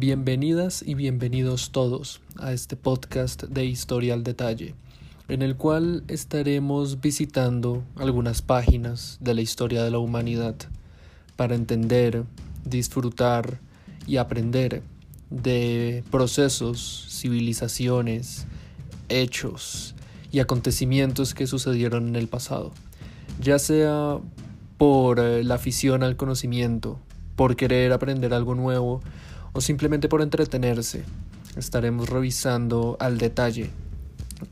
Bienvenidas y bienvenidos todos a este podcast de Historia al Detalle, en el cual estaremos visitando algunas páginas de la historia de la humanidad para entender, disfrutar y aprender de procesos, civilizaciones, hechos y acontecimientos que sucedieron en el pasado, ya sea por eh, la afición al conocimiento, por querer aprender algo nuevo, simplemente por entretenerse. Estaremos revisando al detalle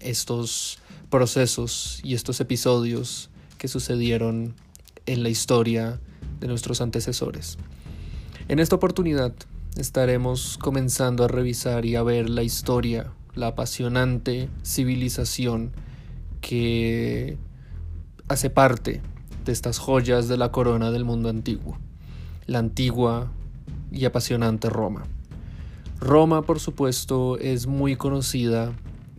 estos procesos y estos episodios que sucedieron en la historia de nuestros antecesores. En esta oportunidad estaremos comenzando a revisar y a ver la historia, la apasionante civilización que hace parte de estas joyas de la corona del mundo antiguo, la antigua y apasionante Roma. Roma, por supuesto, es muy conocida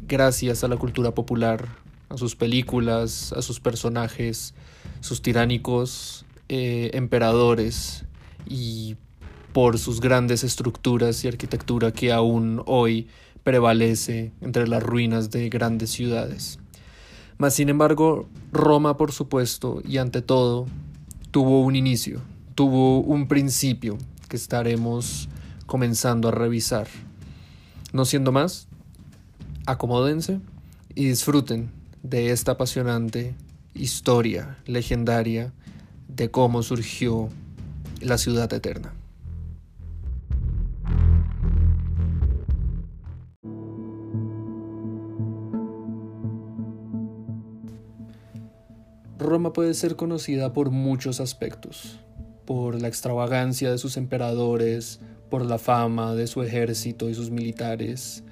gracias a la cultura popular, a sus películas, a sus personajes, sus tiránicos eh, emperadores y por sus grandes estructuras y arquitectura que aún hoy prevalece entre las ruinas de grandes ciudades. Mas, sin embargo, Roma, por supuesto, y ante todo, tuvo un inicio, tuvo un principio, que estaremos comenzando a revisar. No siendo más, acomódense y disfruten de esta apasionante historia legendaria de cómo surgió la ciudad eterna. Roma puede ser conocida por muchos aspectos por la extravagancia de sus emperadores, por la fama de su ejército y sus militares,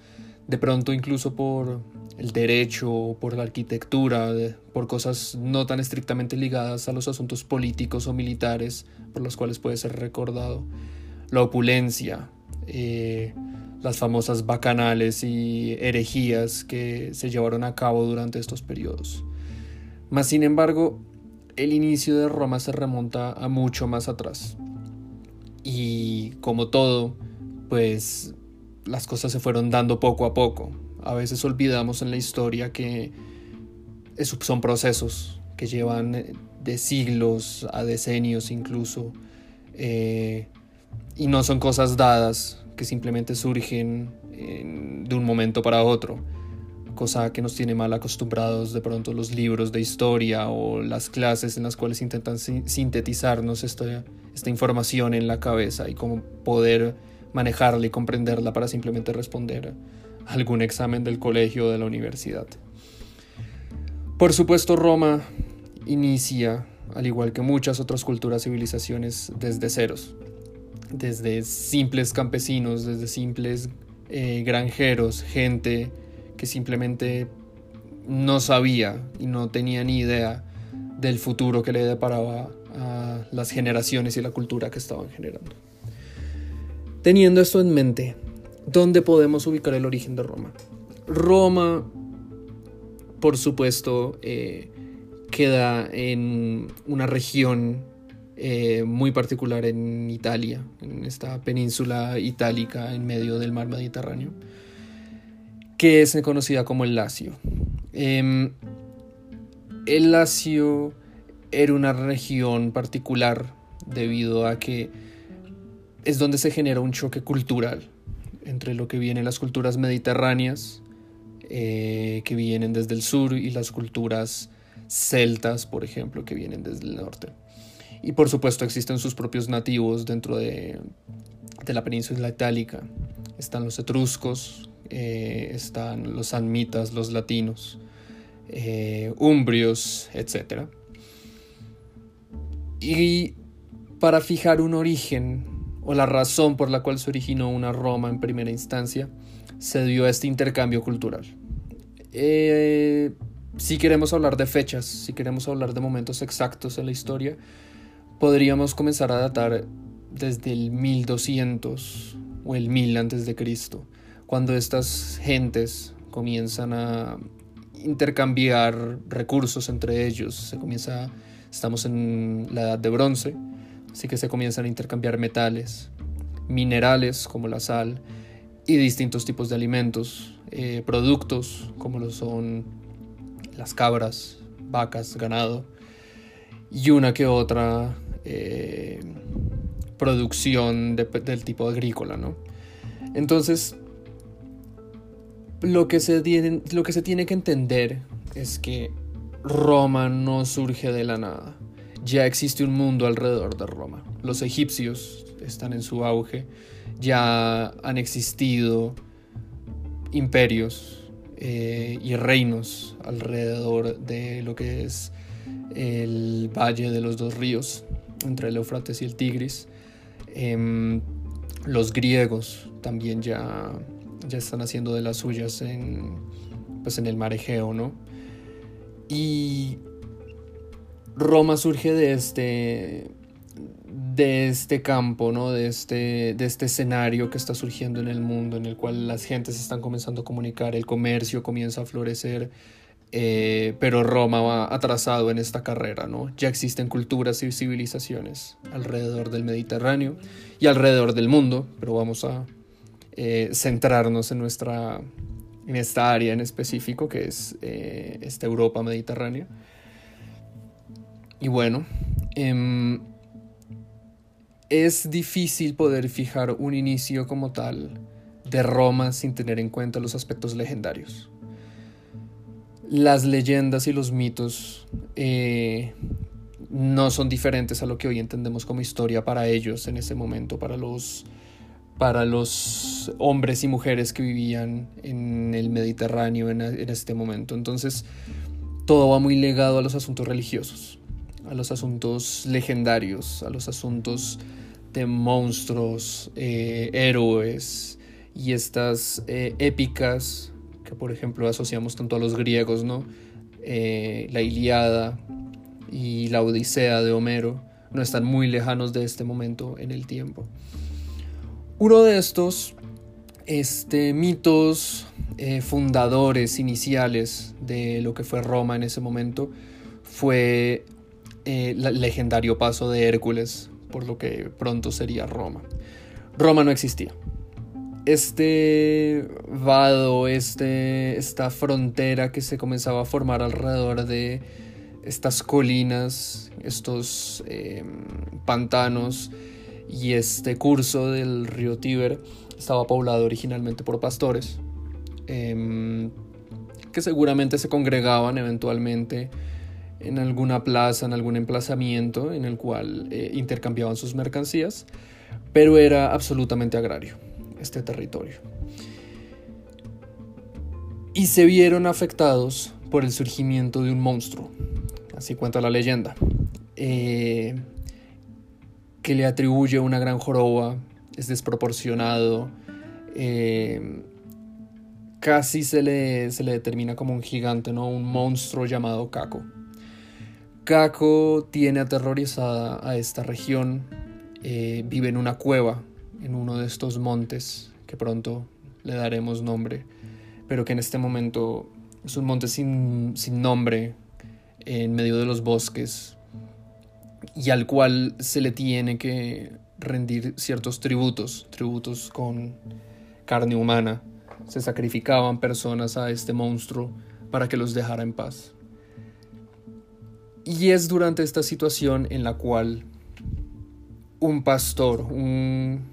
de pronto incluso por el derecho, por la arquitectura, por cosas no tan estrictamente ligadas a los asuntos políticos o militares por los cuales puede ser recordado, la opulencia, eh, las famosas bacanales y herejías que se llevaron a cabo durante estos periodos. Mas sin embargo, el inicio de Roma se remonta a mucho más atrás. Y como todo, pues las cosas se fueron dando poco a poco. A veces olvidamos en la historia que son procesos que llevan eh, de siglos a decenios incluso. Eh, y no son cosas dadas que simplemente surgen de un momento para otro cosa que nos tiene mal acostumbrados de pronto los libros de historia o las clases en las cuales intentan sintetizarnos esta, esta información en la cabeza y cómo poder manejarla y comprenderla para simplemente responder a algún examen del colegio o de la universidad. Por supuesto, Roma inicia, al igual que muchas otras culturas civilizaciones, desde ceros, desde simples campesinos, desde simples eh, granjeros, gente simplemente no sabía y no tenía ni idea del futuro que le deparaba a las generaciones y la cultura que estaban generando. Teniendo esto en mente, ¿dónde podemos ubicar el origen de Roma? Roma, por supuesto, eh, queda en una región eh, muy particular en Italia, en esta península itálica en medio del mar Mediterráneo que es conocida como el Lacio. Em, el Lacio era una región particular debido a que es donde se genera un choque cultural entre lo que vienen las culturas mediterráneas, eh, que vienen desde el sur, y las culturas celtas, por ejemplo, que vienen desde el norte. Y por supuesto existen sus propios nativos dentro de, de la península itálica. Están los etruscos, eh, están los sanmitas, los latinos, eh, umbrios, etc. Y para fijar un origen o la razón por la cual se originó una Roma en primera instancia, se dio este intercambio cultural. Eh, si queremos hablar de fechas, si queremos hablar de momentos exactos en la historia, podríamos comenzar a datar desde el 1200 o el 1000 antes de Cristo cuando estas gentes comienzan a intercambiar recursos entre ellos, se comienza, estamos en la edad de bronce, así que se comienzan a intercambiar metales, minerales como la sal y distintos tipos de alimentos, eh, productos como lo son las cabras, vacas, ganado y una que otra eh, producción del tipo agrícola, ¿no? Entonces, lo que, se tiene, lo que se tiene que entender es que Roma no surge de la nada. Ya existe un mundo alrededor de Roma. Los egipcios están en su auge. Ya han existido imperios eh, y reinos alrededor de lo que es el valle de los dos ríos, entre el Éufrates y el Tigris. Em, los griegos también ya, ya están haciendo de las suyas en, pues en el mar Egeo, ¿no? Y Roma surge de este, de este campo, ¿no? de, este, de este escenario que está surgiendo en el mundo, en el cual las gentes están comenzando a comunicar, el comercio comienza a florecer, eh, pero Roma va atrasado en esta carrera. ¿no? Ya existen culturas y civilizaciones alrededor del Mediterráneo y alrededor del mundo, pero vamos a eh, centrarnos en nuestra en esta área en específico que es eh, esta Europa mediterránea. Y bueno, em, es difícil poder fijar un inicio como tal de Roma sin tener en cuenta los aspectos legendarios. Las leyendas y los mitos eh, no son diferentes a lo que hoy entendemos como historia para ellos en ese momento, para los para los hombres y mujeres que vivían en el Mediterráneo en, este momento. Entonces, todo va muy legado a los asuntos religiosos, a los asuntos legendarios, a los asuntos de monstruos, eh, héroes y estas eh, épicas que, por ejemplo, asociamos tanto a los griegos, ¿no? Eh, la Iliada y la Odisea de Homero no están muy lejanos de este momento en el tiempo. Uno de estos este, mitos eh, fundadores iniciales de lo que fue Roma en ese momento fue eh, el legendario paso de Hércules, por lo que pronto sería Roma. Roma no existía. Este vado, este, esta frontera que se comenzaba a formar alrededor de estas colinas, estos em, pantanos, y este curso del río Tíber estaba poblado originalmente por pastores em, que seguramente se congregaban eventualmente en alguna plaza, en algún emplazamiento en el cual eh, intercambiaban sus mercancías, pero era absolutamente agrario este territorio. Y se vieron afectados por el surgimiento de un monstruo, así cuenta la leyenda. Eh, que le atribuye una gran joroba, es desproporcionado, eh, casi se le, se le determina como un gigante, ¿no? un monstruo llamado Caco. Caco tiene aterrorizada a esta región, eh, vive en una cueva, en uno de estos montes, que pronto le daremos nombre, pero que en este momento es un monte sin, sin nombre, en medio de los bosques, y al cual se le tiene que rendir ciertos tributos, tributos con carne humana. Se sacrificaban personas a este monstruo para que los dejara en paz. Y es durante esta situación en la cual un pastor, un,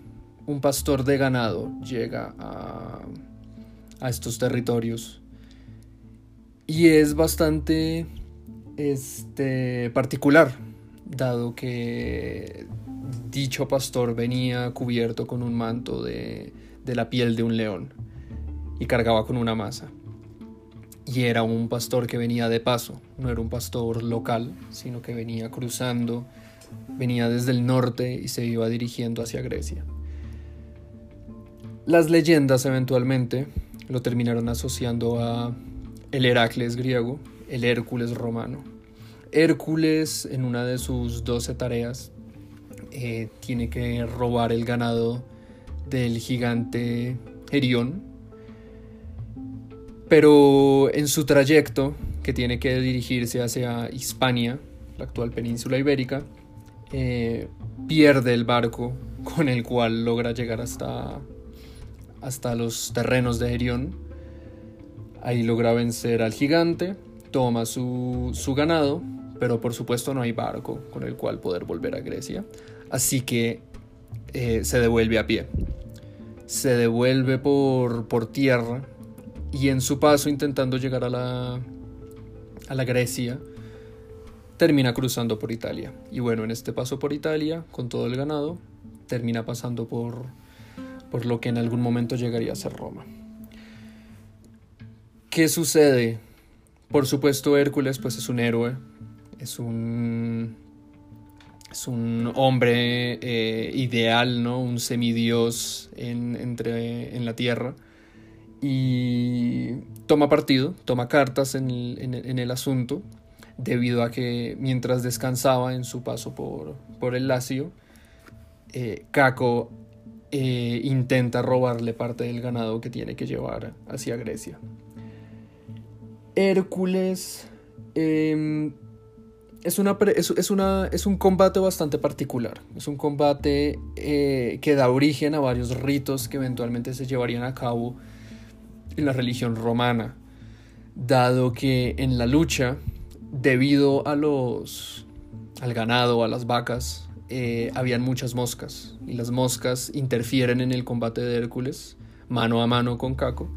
pastor de ganado llega a, a estos territorios. Y es bastante este, particular dado que dicho pastor venía cubierto con un manto de, la piel de un león y cargaba con una masa. Y era un pastor que venía de paso, no era un pastor local, sino que venía cruzando, venía desde el norte y se iba dirigiendo hacia Grecia. Las leyendas eventualmente lo terminaron asociando a el Heracles griego, el Hércules romano. Hércules en una de sus 12 tareas eh, tiene que robar el ganado del gigante Gerión. Pero en su trayecto, que tiene que dirigirse hacia Hispania, la actual península ibérica, eh, pierde el barco con el cual logra llegar hasta, hasta los terrenos de Herión. Ahí logra vencer al gigante, toma su, su ganado, pero por supuesto no hay barco con el cual poder volver a Grecia. Así que eh, se devuelve a pie. Se devuelve por, por tierra y en su paso intentando llegar a la, a la Grecia, termina cruzando por Italia. Y bueno, en este paso por Italia, con todo el ganado, termina pasando por, por lo que en algún momento llegaría a ser Roma. ¿Qué sucede? Por supuesto, Hércules pues es un héroe, es un, es un hombre eh, ideal, ¿no? Un semidios en, entre, en la tierra. Y toma partido, toma cartas en el, asunto, debido a que mientras descansaba en su paso por, por el Lacio, eh, Caco eh, intenta robarle parte del ganado que tiene que llevar hacia Grecia. Hércules em, es, una, es, una, es, un combate bastante particular. Es un combate eh, que da origen a varios ritos que eventualmente se llevarían a cabo en la religión romana, dado que en la lucha, debido a los al ganado, a las vacas, eh, habían muchas moscas y las moscas interfieren en el combate de Hércules mano a mano con Caco,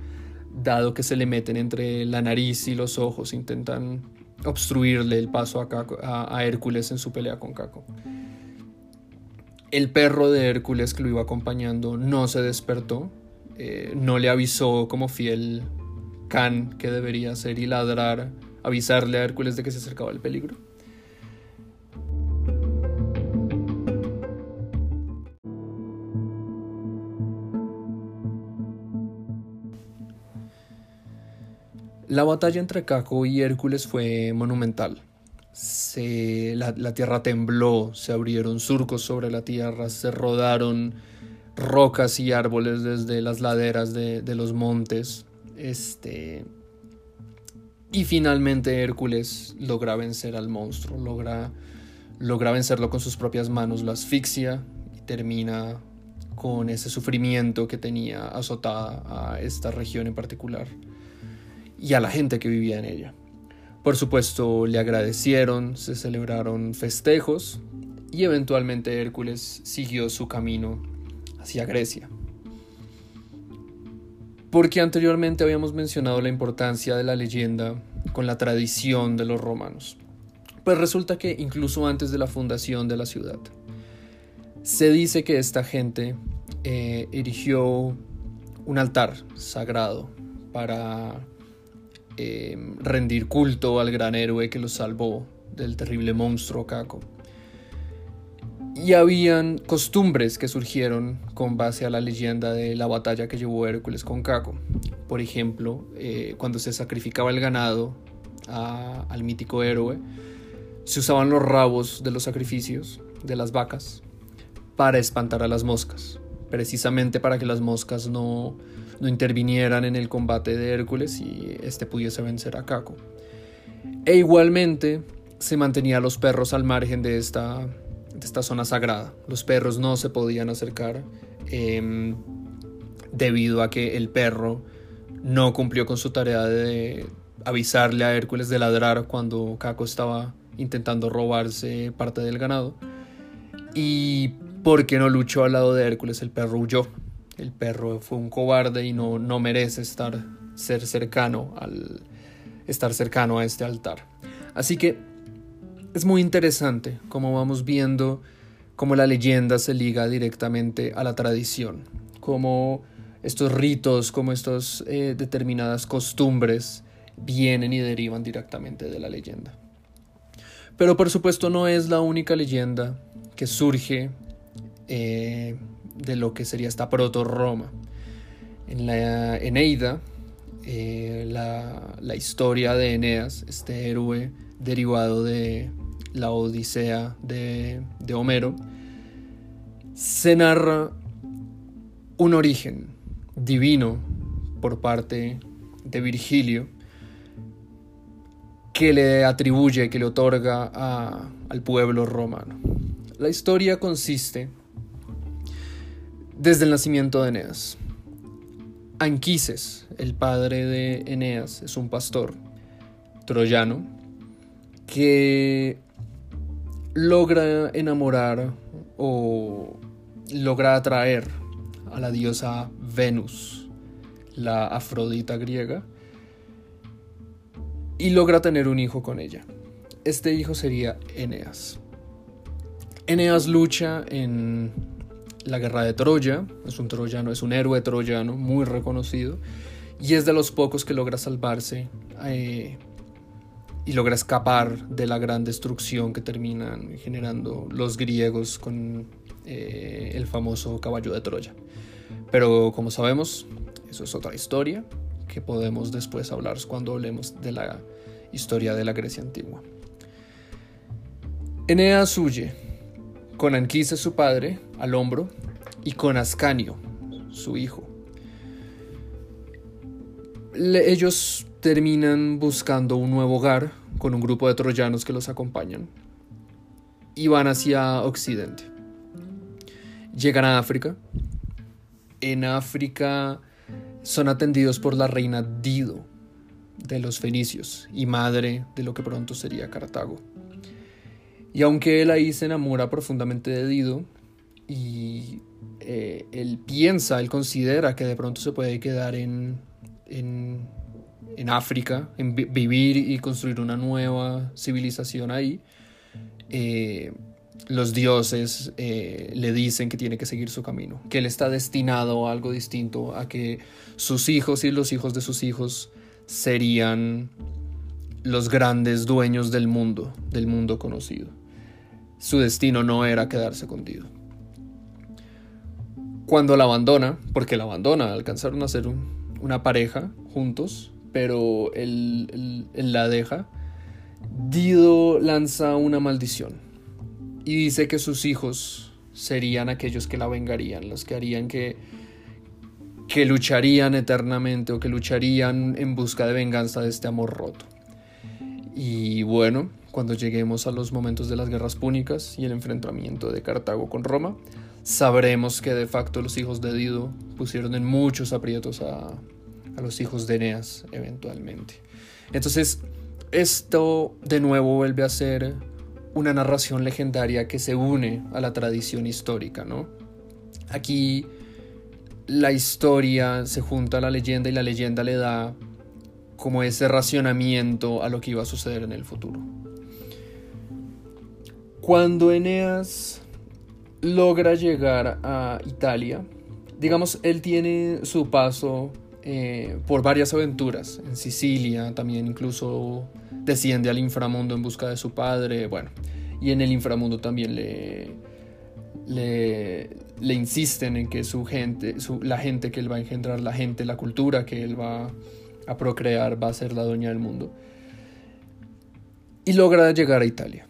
dado que se le meten entre la nariz y los ojos, intentan obstruirle el paso a, a, Hércules en su pelea con Caco. El perro de Hércules que lo iba acompañando no se despertó, eh, no le avisó como fiel can que debería ser y ladrar, avisarle a Hércules de que se acercaba el peligro. La batalla entre Caco y Hércules fue monumental. la, tierra tembló, se abrieron surcos sobre la tierra, se rodaron rocas y árboles desde las laderas de, los montes. Este, y finalmente Hércules logra vencer al monstruo, logra, logra vencerlo con sus propias manos, lo asfixia y termina con ese sufrimiento que tenía azotada a esta región en particular y a la gente que vivía en ella. Por supuesto, le agradecieron, se celebraron festejos y eventualmente Hércules siguió su camino hacia Grecia. Porque anteriormente habíamos mencionado la importancia de la leyenda con la tradición de los romanos. Pues resulta que incluso antes de la fundación de la ciudad, se dice que esta gente eh, erigió un altar sagrado para Em, rendir culto al gran héroe que los salvó del terrible monstruo Caco. Y habían costumbres que surgieron con base a la leyenda de la batalla que llevó Hércules con Caco. Por ejemplo, eh, cuando se sacrificaba el ganado al mítico héroe, se usaban los rabos de los sacrificios de las vacas para espantar a las moscas, precisamente para que las moscas no, no intervinieran en el combate de Hércules y éste pudiese vencer a Caco. E igualmente se mantenía a los perros al margen de esta, de esta zona sagrada. Los perros no se podían acercar em, debido a que el perro no cumplió con su tarea de avisarle a Hércules de ladrar cuando Caco estaba intentando robarse parte del ganado. Y porque no luchó al lado de Hércules, el perro huyó el perro fue un cobarde y no, no merece estar ser cercano al estar cercano a este altar. Así que es muy interesante cómo vamos viendo cómo la leyenda se liga directamente a la tradición, cómo estos ritos, como estas eh, determinadas costumbres vienen y derivan directamente de la leyenda. Pero por supuesto no es la única leyenda que surge eh, de lo que sería esta proto-Roma. En la Eneida, eh, la, historia de Eneas, este héroe derivado de la Odisea de, de Homero, se narra un origen divino por parte de Virgilio que le atribuye, que le otorga al pueblo romano. La historia consiste desde el nacimiento de Eneas. Anquises, el padre de Eneas, es un pastor troyano que logra enamorar o logra atraer a la diosa Venus, la Afrodita griega, y logra tener un hijo con ella. Este hijo sería Eneas. Eneas lucha en la guerra de Troya, es un troyano, es un héroe troyano muy reconocido y es de los pocos que logra salvarse eh, y logra escapar de la gran destrucción que terminan generando los griegos con eh, el famoso caballo de Troya. Pero como sabemos, eso es otra historia que podemos después hablar cuando hablemos de la historia de la Grecia antigua. Eneas huye con Anquises su padre al hombro y con Ascanio su hijo. ellos terminan buscando un nuevo hogar con un grupo de troyanos que los acompañan y van hacia Occidente. Llegan a África. En África son atendidos por la reina Dido de los fenicios y madre de lo que pronto sería Cartago. Y aunque él ahí se enamora profundamente de Dido y eh, él piensa, él considera que de pronto se puede quedar en, en, África, en vivir y construir una nueva civilización ahí, eh, los dioses eh, le dicen que tiene que seguir su camino, que él está destinado a algo distinto, a que sus hijos y los hijos de sus hijos serían los grandes dueños del mundo, del mundo conocido su destino no era quedarse con Dido. Cuando la abandona, porque la abandona, alcanzaron a ser una pareja juntos, pero él, la deja, Dido lanza una maldición y dice que sus hijos serían aquellos que la vengarían, los que harían que, que lucharían eternamente o que lucharían en busca de venganza de este amor roto. Y bueno, cuando lleguemos a los momentos de las guerras púnicas y el enfrentamiento de Cartago con Roma, sabremos que de facto los hijos de Dido pusieron en muchos aprietos a, a los hijos de Eneas eventualmente. Entonces, esto de nuevo vuelve a ser una narración legendaria que se une a la tradición histórica, ¿no? Aquí la historia se junta a la leyenda y la leyenda le da como ese racionamiento a lo que iba a suceder en el futuro. Cuando Eneas logra llegar a Italia, digamos, él tiene su paso eh, por varias aventuras en Sicilia, también incluso desciende al inframundo en busca de su padre, bueno, y en el inframundo también le, le, insisten en que su gente, la gente que él va a engendrar, la gente, la cultura que él va a procrear va a ser la dueña del mundo. Y logra llegar a Italia.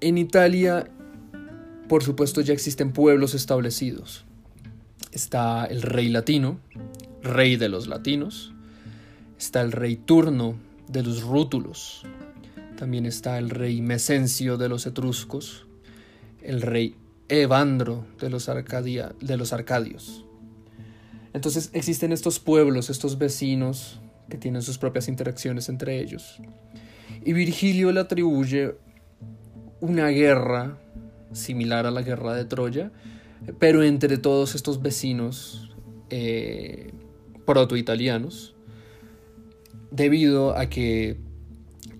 En Italia, por supuesto, ya existen pueblos establecidos. Está el rey latino, rey de los latinos. Está el rey turno de los rútulos. También está el rey Mecencio de los etruscos. El rey Evandro de los, de los arcadios. Entonces existen estos pueblos, estos vecinos que tienen sus propias interacciones entre ellos. Y Virgilio le atribuye una guerra similar a la guerra de Troya, pero entre todos estos vecinos eh, proto-italianos, debido a que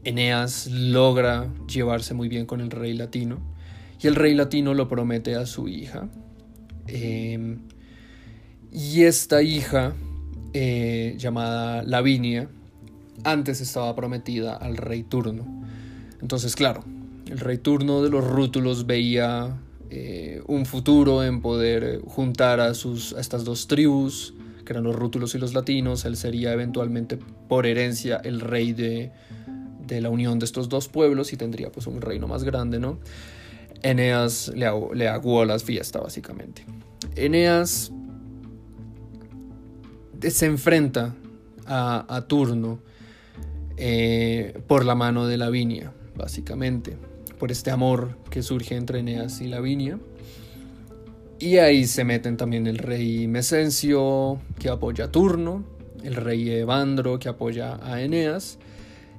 Eneas logra llevarse muy bien con el rey latino, y el rey latino lo promete a su hija. Em, y esta hija, eh, llamada Lavinia, antes estaba prometida al rey turno. Entonces, claro, el rey turno de los rútulos veía eh, un futuro en poder juntar a, sus, estas dos tribus, que eran los rútulos y los latinos. Él sería eventualmente por herencia el rey de, la unión de estos dos pueblos y tendría pues un reino más grande, ¿no? Eneas le, le aguó las fiestas básicamente. Eneas se enfrenta a, Turno eh, por la mano de Lavinia, básicamente por este amor que surge entre Eneas y Lavinia. Y ahí se meten también el rey Mesencio, que apoya a Turno, el rey Evandro, que apoya a Eneas.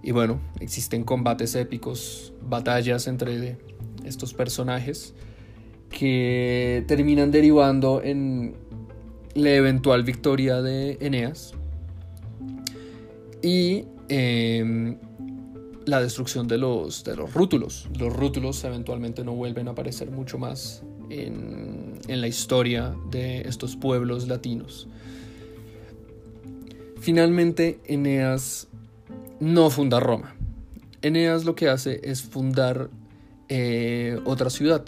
Y bueno, existen combates épicos, batallas entre estos personajes que terminan derivando en la eventual victoria de Eneas y em, la destrucción de los, de los rútulos. Los rútulos eventualmente no vuelven a aparecer mucho más en, en la historia de estos pueblos latinos. Finalmente, Eneas no funda Roma. Eneas lo que hace es fundar eh, otra ciudad,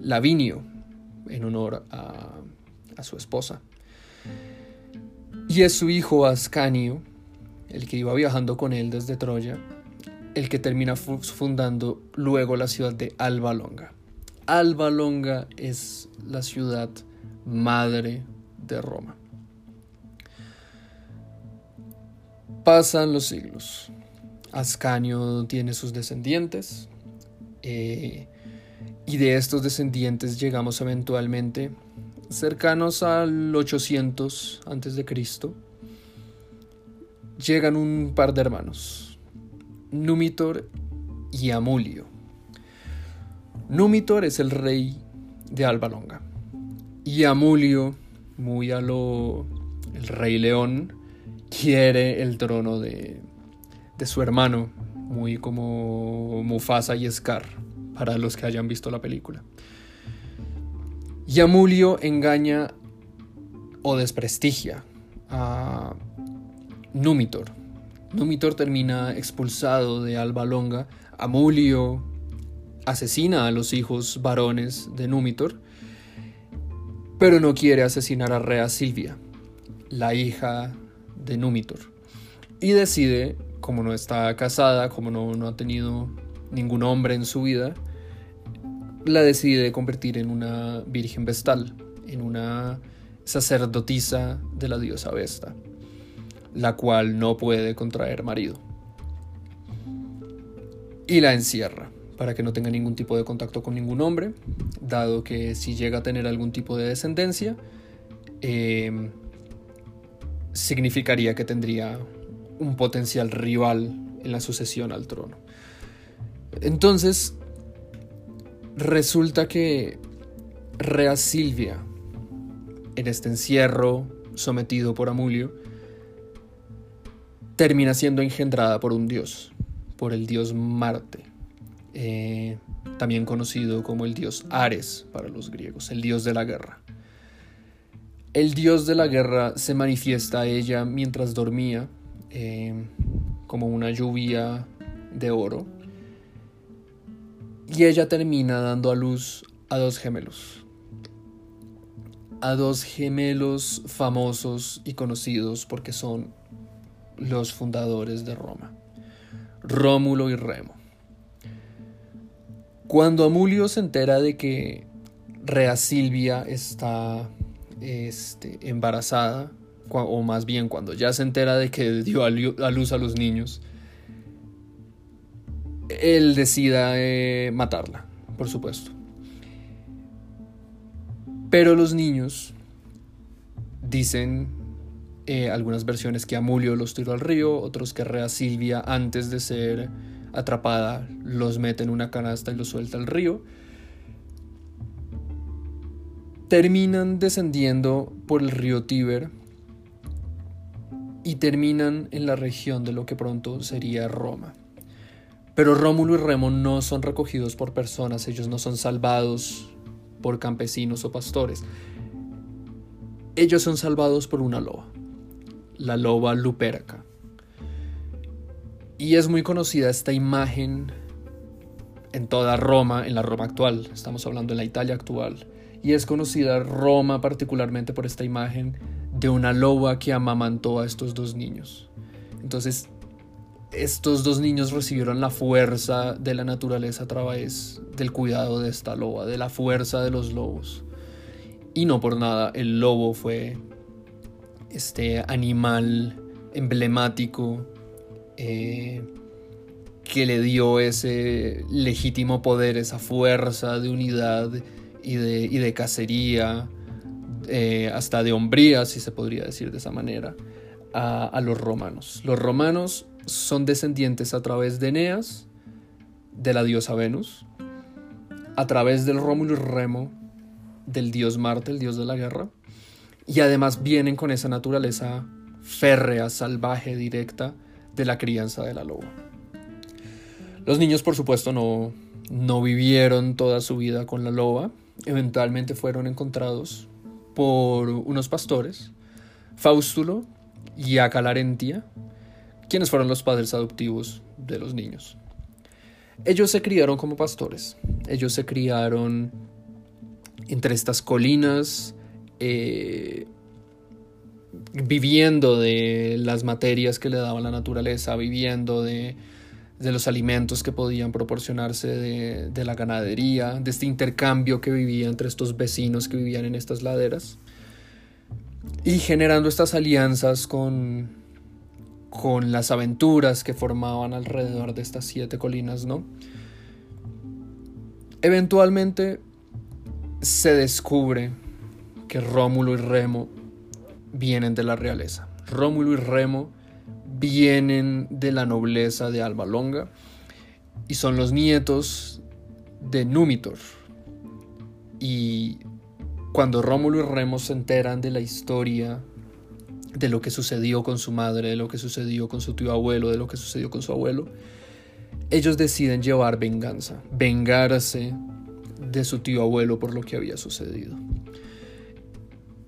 Lavinio, en honor a, a su esposa. Y es su hijo Ascanio, el que iba viajando con él desde Troya, el que termina fundando luego la ciudad de Alba Longa. Alba Longa es la ciudad madre de Roma. Pasan los siglos. Ascanio tiene sus descendientes. Eh, y de estos descendientes llegamos eventualmente cercanos al 800 antes de Cristo. Llegan un par de hermanos, Numitor y Amulio. Numitor es el rey de Alba Longa y Amulio, muy a lo el rey león, quiere el trono de, de su hermano, muy como Mufasa y Scar, para los que hayan visto la película. Y Amulio engaña o desprestigia a Numitor. Numitor termina expulsado de Alba Longa. Amulio asesina a los hijos varones de Numitor, pero no quiere asesinar a Rea Silvia, la hija de Numitor. Y decide, como no está casada, como no, no ha tenido ningún hombre en su vida, la decide convertir en una virgen vestal, en una sacerdotisa de la diosa Vesta, la cual no puede contraer marido. Y la encierra para que no tenga ningún tipo de contacto con ningún hombre, dado que si llega a tener algún tipo de descendencia, eh, significaría que tendría un potencial rival en la sucesión al trono. Entonces, resulta que Rea Silvia, en este encierro sometido por Amulio, termina siendo engendrada por un dios, por el dios Marte, eh, también conocido como el dios Ares para los griegos, el dios de la guerra. El dios de la guerra se manifiesta a ella mientras dormía, eh, como una lluvia de oro, y ella termina dando a luz a dos gemelos. A dos gemelos famosos y conocidos porque son los fundadores de Roma, Rómulo y Remo. Cuando Amulio se entera de que Rea Silvia está este, embarazada, o más bien cuando ya se entera de que dio a luz a los niños, él decida eh, matarla, por supuesto. Pero los niños dicen eh, algunas versiones que Amulio los tiró al río, otros que Rea Silvia antes de ser atrapada los mete en una canasta y los suelta al río terminan descendiendo por el río Tíber y terminan en la región de lo que pronto sería Roma. Pero Rómulo y Remo no son recogidos por personas, ellos no son salvados por campesinos o pastores. Ellos son salvados por una loba, la loba Luperca. Y es muy conocida esta imagen en toda Roma, en la Roma actual, estamos hablando de la Italia actual, y es conocida Roma particularmente por esta imagen de una loba que amamantó a estos dos niños. Entonces, estos dos niños recibieron la fuerza de la naturaleza a través del cuidado de esta loba, de la fuerza de los lobos. Y no por nada, el lobo fue este animal emblemático eh, que le dio ese legítimo poder, esa fuerza de unidad y de, y de cacería, eh, hasta de hombría, si se podría decir de esa manera, a, a los romanos. Los romanos son descendientes a través de Eneas, de la diosa Venus, a través del Rómulo y Remo, del dios Marte, el dios de la guerra, y además vienen con esa naturaleza férrea, salvaje, directa de la crianza de la loba. Los niños, por supuesto, no, no vivieron toda su vida con la loba. Eventualmente fueron encontrados por unos pastores, Faustulo y Acalarentia, quienes fueron los padres adoptivos de los niños. Ellos se criaron como pastores. Ellos se criaron entre estas colinas, eh, viviendo de las materias que le daba la naturaleza, viviendo de, los alimentos que podían proporcionarse de, de, la ganadería, de este intercambio que vivía entre estos vecinos que vivían en estas laderas, y generando estas alianzas con, con las aventuras que formaban alrededor de estas siete colinas, ¿no? Eventualmente se descubre que Rómulo y Remo vienen de la realeza. Rómulo y Remo vienen de la nobleza de Alba Longa y son los nietos de Númitor. Y cuando Rómulo y Remo se enteran de la historia de lo que sucedió con su madre, de lo que sucedió con su tío abuelo, de lo que sucedió con su abuelo, ellos deciden llevar venganza, vengarse de su tío abuelo por lo que había sucedido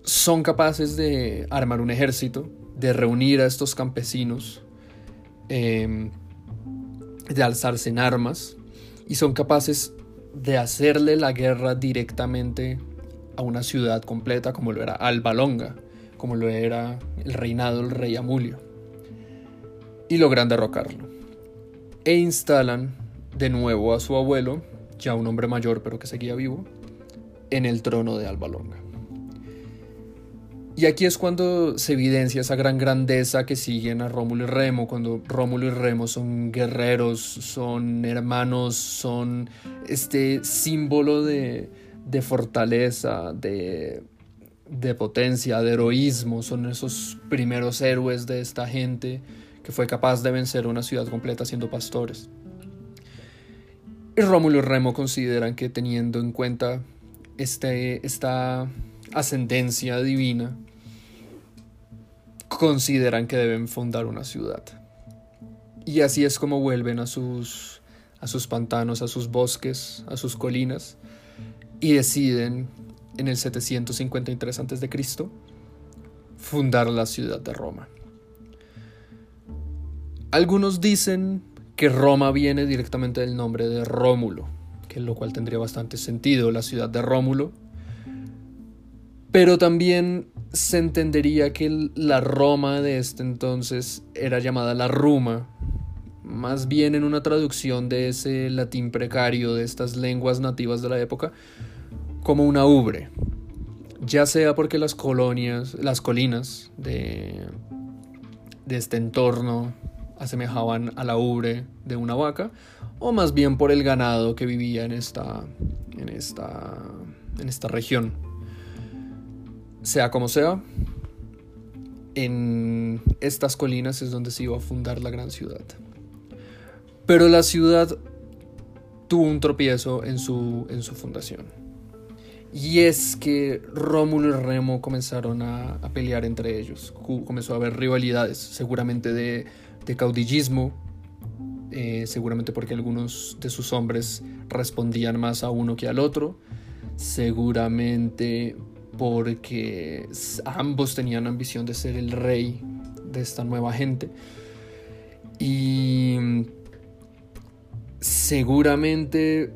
son capaces de armar un ejército, de reunir a estos campesinos, em, de alzarse en armas, y son capaces de hacerle la guerra directamente a una ciudad completa como lo era Alba Longa, como lo era el reinado del rey Amulio, y logran derrocarlo. E instalan de nuevo a su abuelo, ya un hombre mayor pero que seguía vivo, en el trono de Alba Longa. Y aquí es cuando se evidencia esa gran grandeza que siguen a Rómulo y Remo, cuando Rómulo y Remo son guerreros, son hermanos, son este símbolo de, fortaleza, de, de potencia, de heroísmo, son esos primeros héroes de esta gente que fue capaz de vencer una ciudad completa siendo pastores. Y Rómulo y Remo consideran que teniendo en cuenta este, esta ascendencia divina, consideran que deben fundar una ciudad. Y así es como vuelven a sus, a sus pantanos, a sus bosques, a sus colinas, y deciden en el 753 a.C. fundar la ciudad de Roma. Algunos dicen que Roma viene directamente del nombre de Rómulo, que lo cual tendría bastante sentido, la ciudad de Rómulo. Pero también se entendería que la Roma de este entonces era llamada la Ruma, más bien en una traducción de ese latín precario de estas lenguas nativas de la época, como una ubre, ya sea porque las colonias, las colinas de, este entorno asemejaban a la ubre de una vaca, o más bien por el ganado que vivía en esta, en esta, en esta región. Sea como sea, en estas colinas es donde se iba a fundar la gran ciudad. Pero la ciudad tuvo un tropiezo en su, en su fundación. Y es que Rómulo y Remo comenzaron a, pelear entre ellos. Comenzó a haber rivalidades, seguramente de, caudillismo, eh, seguramente porque algunos de sus hombres respondían más a uno que al otro, seguramente porque ambos tenían ambición de ser el rey de esta nueva gente. Y seguramente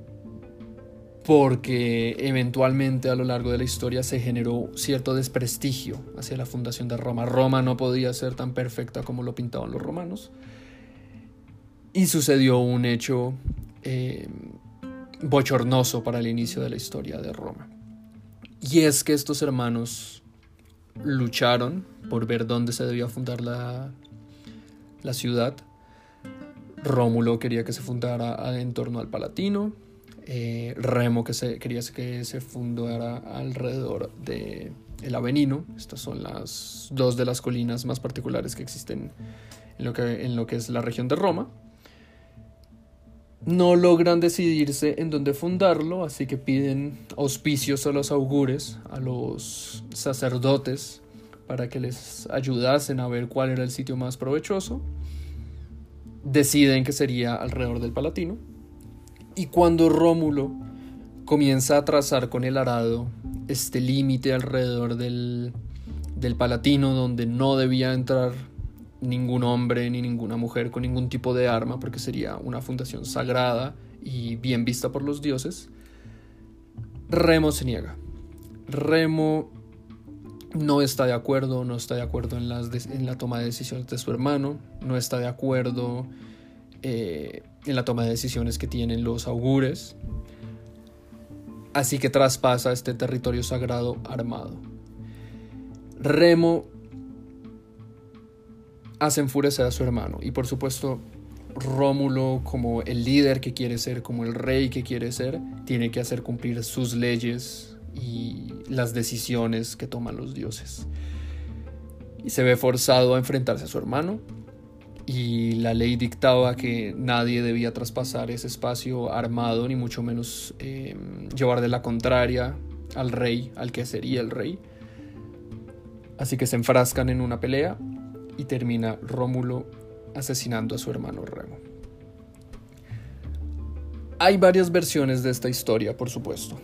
porque eventualmente a lo largo de la historia se generó cierto desprestigio hacia la fundación de Roma. Roma no podía ser tan perfecta como lo pintaban los romanos. Y sucedió un hecho eh, bochornoso para el inicio de la historia de Roma. Y es que estos hermanos lucharon por ver dónde se debía fundar la, la ciudad. Rómulo quería que se fundara en torno al Palatino. eh, Remo que se, quería que se fundara alrededor de el Avenino. Estas son las dos de las colinas más particulares que existen en lo que, en lo que es la región de Roma. No logran decidirse en dónde fundarlo, así que piden auspicios a los augures, a los sacerdotes, para que les ayudasen a ver cuál era el sitio más provechoso. Deciden que sería alrededor del Palatino. Y cuando Rómulo comienza a trazar con el arado este límite alrededor del, del Palatino donde no debía entrar ningún hombre ni ninguna mujer con ningún tipo de arma porque sería una fundación sagrada y bien vista por los dioses, Remo se niega. Remo no está de acuerdo, no está de acuerdo en, la toma de decisiones de su hermano, no está de acuerdo eh, en la toma de decisiones que tienen los augures, así que traspasa este territorio sagrado armado. Remo hace enfurecer a su hermano y por supuesto Rómulo como el líder que quiere ser, como el rey que quiere ser, tiene que hacer cumplir sus leyes y las decisiones que toman los dioses. Y se ve forzado a enfrentarse a su hermano y la ley dictaba que nadie debía traspasar ese espacio armado, ni mucho menos eh, llevar de la contraria al rey, al que sería el rey. Así que se enfrascan en una pelea y termina Rómulo asesinando a su hermano Remo. Hay varias versiones de esta historia, por supuesto.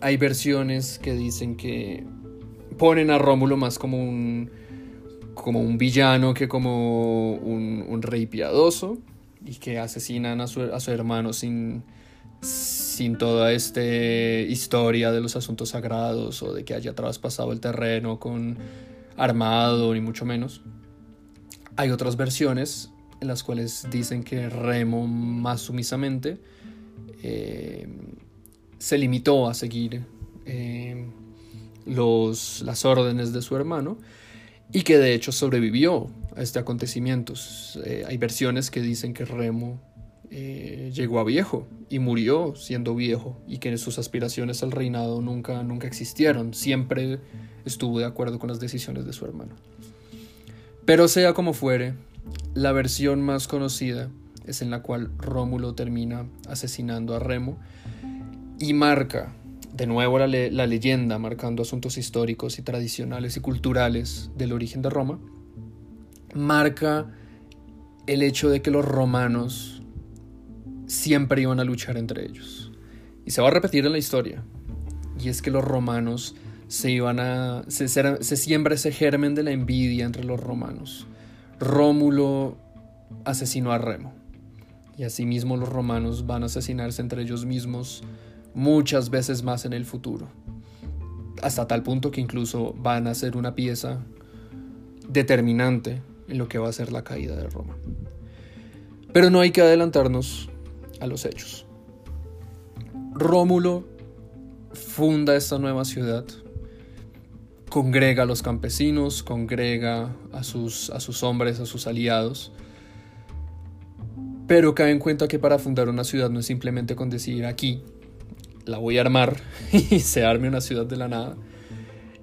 Hay versiones que dicen que ponen a Rómulo más como un como un villano que como un, rey piadoso y que asesinan a su, hermano sin, sin toda esta historia de los asuntos sagrados o de que haya traspasado el terreno con armado ni mucho menos. Hay otras versiones en las cuales dicen que Remo más sumisamente eh, se limitó a seguir eh, los, las órdenes de su hermano y que de hecho sobrevivió a este acontecimiento. Eh, hay versiones que dicen que Remo llegó a viejo y murió siendo viejo y que sus aspiraciones al reinado nunca, nunca existieron. Siempre estuvo de acuerdo con las decisiones de su hermano. Pero sea como fuere, la versión más conocida es en la cual Rómulo termina asesinando a Remo y marca de nuevo la, leyenda marcando asuntos históricos y tradicionales y culturales del origen de Roma, marca el hecho de que los romanos siempre iban a luchar entre ellos. Y se va a repetir en la historia. Y es que los romanos se iban a. se, se siembra ese germen de la envidia entre los romanos. Rómulo asesinó a Remo. Y asimismo los romanos van a asesinarse entre ellos mismos muchas veces más en el futuro. Hasta tal punto que incluso van a ser una pieza determinante en lo que va a ser la caída de Roma. Pero no hay que adelantarnos a los hechos. Rómulo funda esta nueva ciudad, congrega a los campesinos, congrega a sus, a sus hombres, a sus aliados, pero cae en cuenta que para fundar una ciudad no es simplemente con decir aquí la voy a armar y se arme una ciudad de la nada.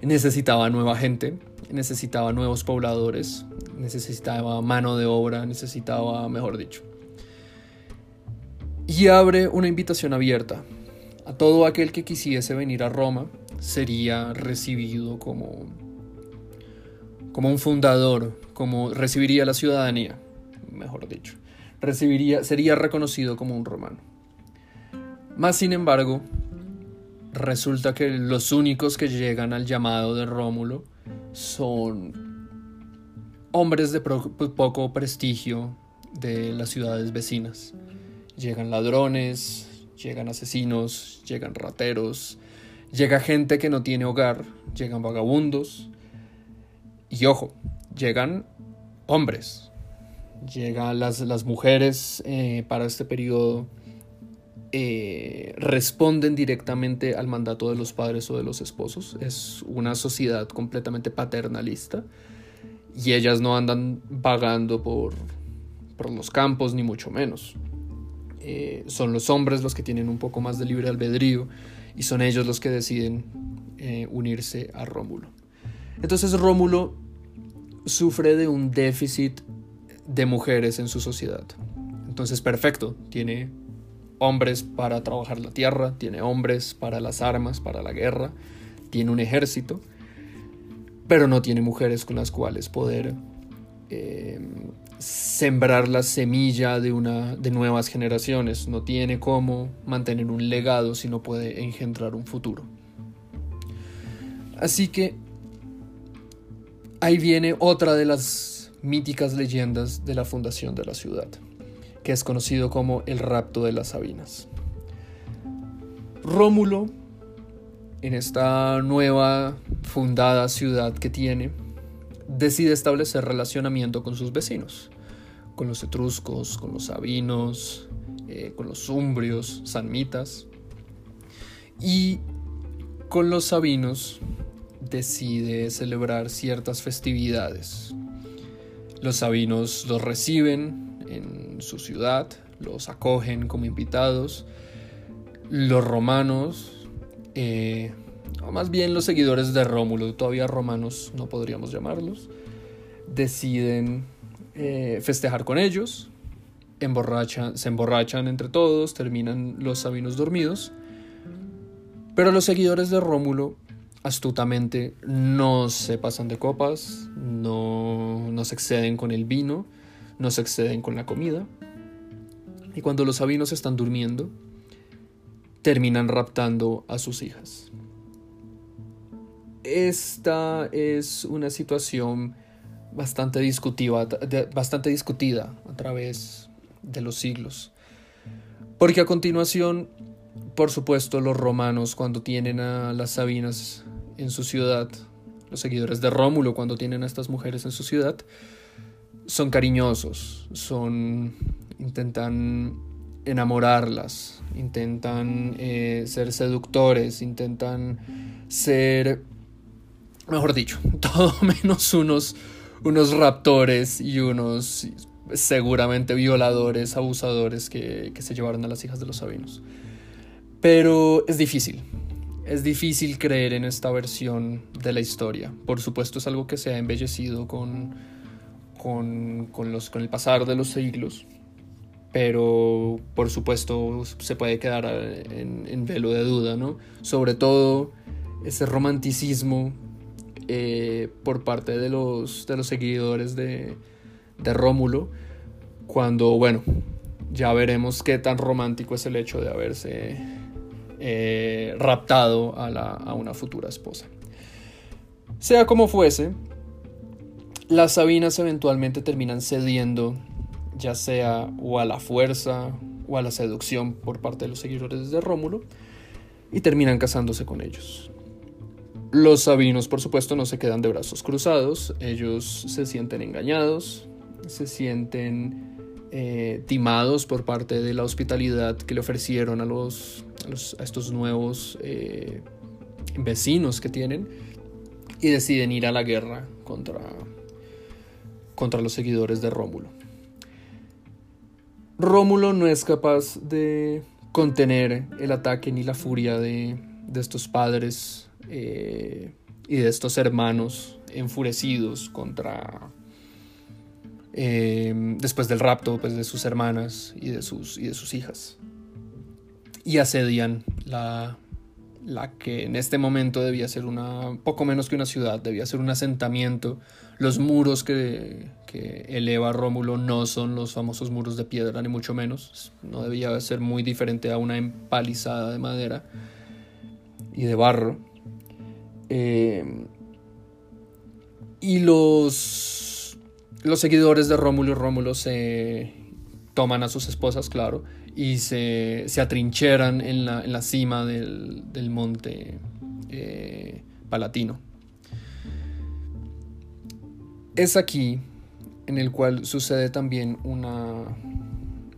Necesitaba nueva gente, necesitaba nuevos pobladores, necesitaba mano de obra, necesitaba, mejor dicho. Y abre una invitación abierta. A todo aquel que quisiese venir a Roma sería recibido como, como un fundador, como recibiría la ciudadanía, mejor dicho. Recibiría, sería reconocido como un romano. Más sin embargo, resulta que los únicos que llegan al llamado de Rómulo son hombres de poco prestigio de las ciudades vecinas. Llegan ladrones, llegan asesinos, llegan rateros, llega gente que no tiene hogar, llegan vagabundos y ojo, llegan hombres, llegan las, las mujeres eh, para este periodo eh, responden directamente al mandato de los padres o de los esposos. Es una sociedad completamente paternalista y ellas no andan vagando por, por los campos ni mucho menos. eh, son los hombres los que tienen un poco más de libre albedrío y son ellos los que deciden eh, unirse a Rómulo. Entonces Rómulo sufre de un déficit de mujeres en su sociedad. Entonces, perfecto, tiene hombres para trabajar la tierra, tiene hombres para las armas, para la guerra, tiene un ejército, pero no tiene mujeres con las cuales poder eh, sembrar la semilla de, una, de nuevas generaciones, no tiene cómo mantener un legado si no puede engendrar un futuro. Así que ahí viene otra de las míticas leyendas de la fundación de la ciudad, que es conocido como el rapto de las Sabinas. Rómulo, en esta nueva fundada ciudad que tiene, decide establecer relacionamiento con sus vecinos, con los etruscos, con los sabinos, eh, con los umbrios, sanmitas, y con los sabinos decide celebrar ciertas festividades. Los sabinos los reciben en su ciudad, los acogen como invitados. Los romanos, eh, o más bien los seguidores de Rómulo, todavía romanos no podríamos llamarlos, deciden eh, festejar con ellos, se emborrachan entre todos, terminan los sabinos dormidos, pero los seguidores de Rómulo astutamente no se pasan de copas, no, no se exceden con el vino, no se exceden con la comida. Y cuando los sabinos están durmiendo, terminan raptando a sus hijas. Esta es una situación bastante discutida, bastante discutida a través de los siglos. Porque a continuación, por supuesto, los romanos cuando tienen a las Sabinas en su ciudad, los seguidores de Rómulo cuando tienen a estas mujeres en su ciudad, son cariñosos, son intentan enamorarlas, intentan eh, ser seductores, intentan ser, mejor dicho, todo menos unos, unos raptores y unos seguramente violadores, abusadores que, que se llevaron a las hijas de los sabinos. Pero es difícil, es difícil creer en esta versión de la historia. Por supuesto es algo que se ha embellecido con, con, los, con el pasar de los siglos, pero por supuesto se puede quedar en, velo de duda, ¿no? Sobre todo ese romanticismo eh, por parte de los, seguidores de, de Rómulo, cuando, bueno, ya veremos qué tan romántico es el hecho de haberse eh, raptado a, una futura esposa. Sea como fuese, las Sabinas eventualmente terminan cediendo, ya sea o a la fuerza o a la seducción por parte de los seguidores de Rómulo, y terminan casándose con ellos. Los sabinos, por supuesto, no se quedan de brazos cruzados, ellos se sienten engañados, se sienten eh, timados por parte de la hospitalidad que le ofrecieron a los a, estos nuevos eh, vecinos que tienen y deciden ir a la guerra contra, contra los seguidores de Rómulo. Rómulo no es capaz de contener el ataque ni la furia de, estos padres eh, y de estos hermanos enfurecidos contra eh, después del rapto pues, de sus hermanas y de sus, y de sus hijas y asedian la, la que en este momento debía ser una poco menos que una ciudad, debía ser un asentamiento. Los muros que, que, eleva Rómulo no son los famosos muros de piedra, ni mucho menos. No debía ser muy diferente a una empalizada de madera y de barro. Eh, y los, los seguidores de Rómulo y Rómulo se toman a sus esposas, claro, y se, atrincheran en la, cima del, monte eh, palatino. Es aquí en el cual sucede también una,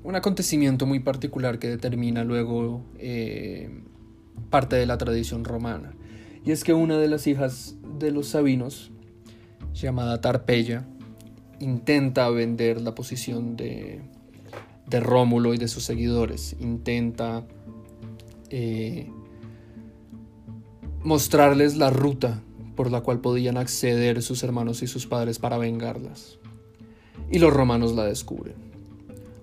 un acontecimiento muy particular que determina luego eh, parte de la tradición romana. Y es que una de las hijas de los sabinos, llamada Tarpeya, intenta vender la posición de, de Rómulo y de sus seguidores. Intenta eh, mostrarles la ruta por la cual podían acceder sus hermanos y sus padres para vengarlas. Y los romanos la descubren.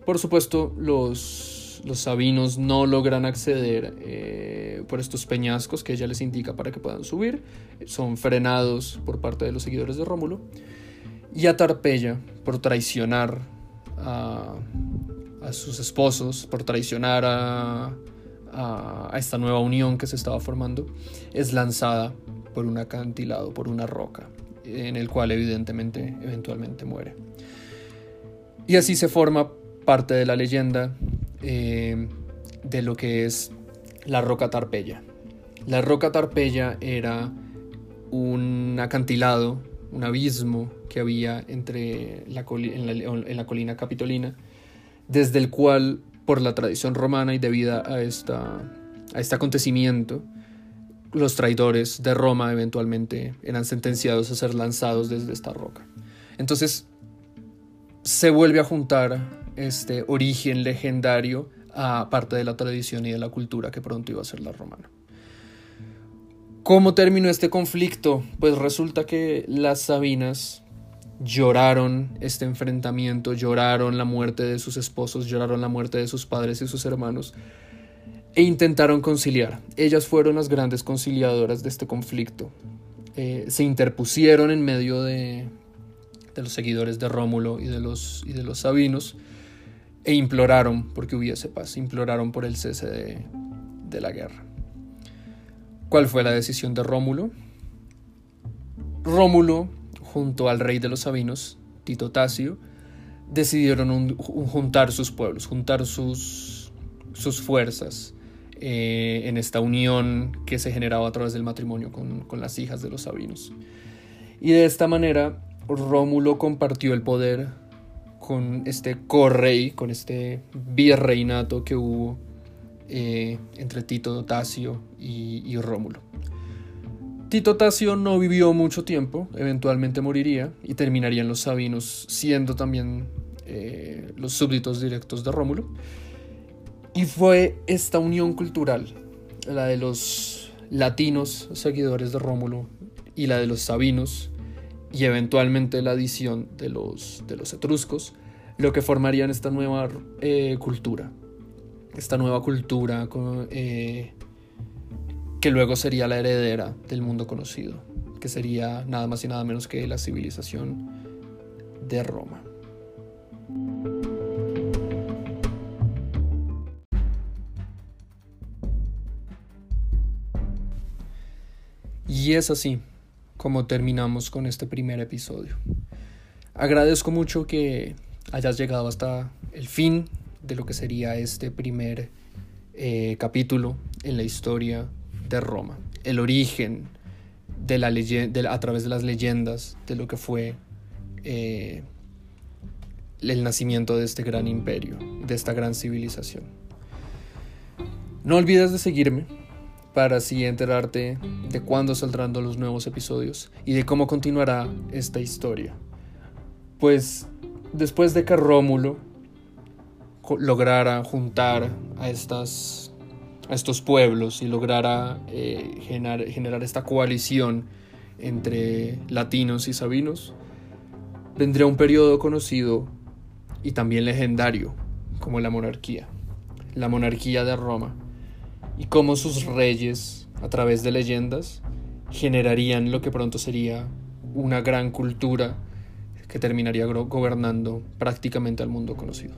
Por supuesto, los, los sabinos no logran acceder eh, por estos peñascos que ella les indica para que puedan subir. Son frenados por parte de los seguidores de Rómulo. Y a Tarpeya, por traicionar a, sus esposos, por traicionar a, esta nueva unión que se estaba formando, es lanzada por un acantilado, por una roca, en el cual evidentemente eventualmente muere. Y así se forma parte de la leyenda eh, de lo que es la roca Tarpeya. La roca Tarpeya era un acantilado, un abismo que había entre la en la colina capitolina, desde el cual por la tradición romana y debido a, esta, a este acontecimiento, los traidores de Roma eventualmente eran sentenciados a ser lanzados desde esta roca. Entonces se vuelve a juntar este origen legendario a parte de la tradición y de la cultura que pronto iba a ser la romana. ¿Cómo terminó este conflicto? Pues resulta que las Sabinas lloraron este enfrentamiento, lloraron la muerte de sus esposos, lloraron la muerte de sus padres y sus hermanos e intentaron conciliar. Ellas fueron las grandes conciliadoras de este conflicto. Eh, se interpusieron en medio de, de, los seguidores de Rómulo y de los, y de los Sabinos e imploraron porque hubiese paz, imploraron por el cese de, la guerra. ¿Cuál fue la decisión de Rómulo? Rómulo junto al rey de los Sabinos, Tito Tasio, decidieron juntar sus pueblos, juntar sus, sus fuerzas eh, en esta unión que se generaba a través del matrimonio con, con las hijas de los Sabinos. Y de esta manera Rómulo compartió el poder con este correy, con este virreinato que hubo eh, entre Tito Tasio y, Rómulo. Tito Tasio no vivió mucho tiempo, eventualmente moriría y terminarían los sabinos siendo también eh, los súbditos directos de Rómulo. Y fue esta unión cultural, la de los latinos seguidores de Rómulo y la de los sabinos y eventualmente la adición de los, de los etruscos, lo que formarían esta nueva eh, cultura. Esta nueva cultura eh, que luego sería la heredera del mundo conocido, que sería nada más y nada menos que la civilización de Roma. Y es así como terminamos con este primer episodio. Agradezco mucho que hayas llegado hasta el fin de lo que sería este primer eh, capítulo en la historia de Roma, el origen de la leyenda, a través de las leyendas de lo que fue eh, el nacimiento de este gran imperio, de esta gran civilización. No olvides de seguirme para así enterarte de cuándo saldrán los nuevos episodios y de cómo continuará esta historia. Pues después de que Rómulo lograra juntar a estas a estos pueblos y lograra eh, generar, generar esta coalición entre latinos y sabinos, vendría un periodo conocido y también legendario como la monarquía, la monarquía de Roma, y cómo sus reyes, a través de leyendas, generarían lo que pronto sería una gran cultura que terminaría gobernando prácticamente al mundo conocido.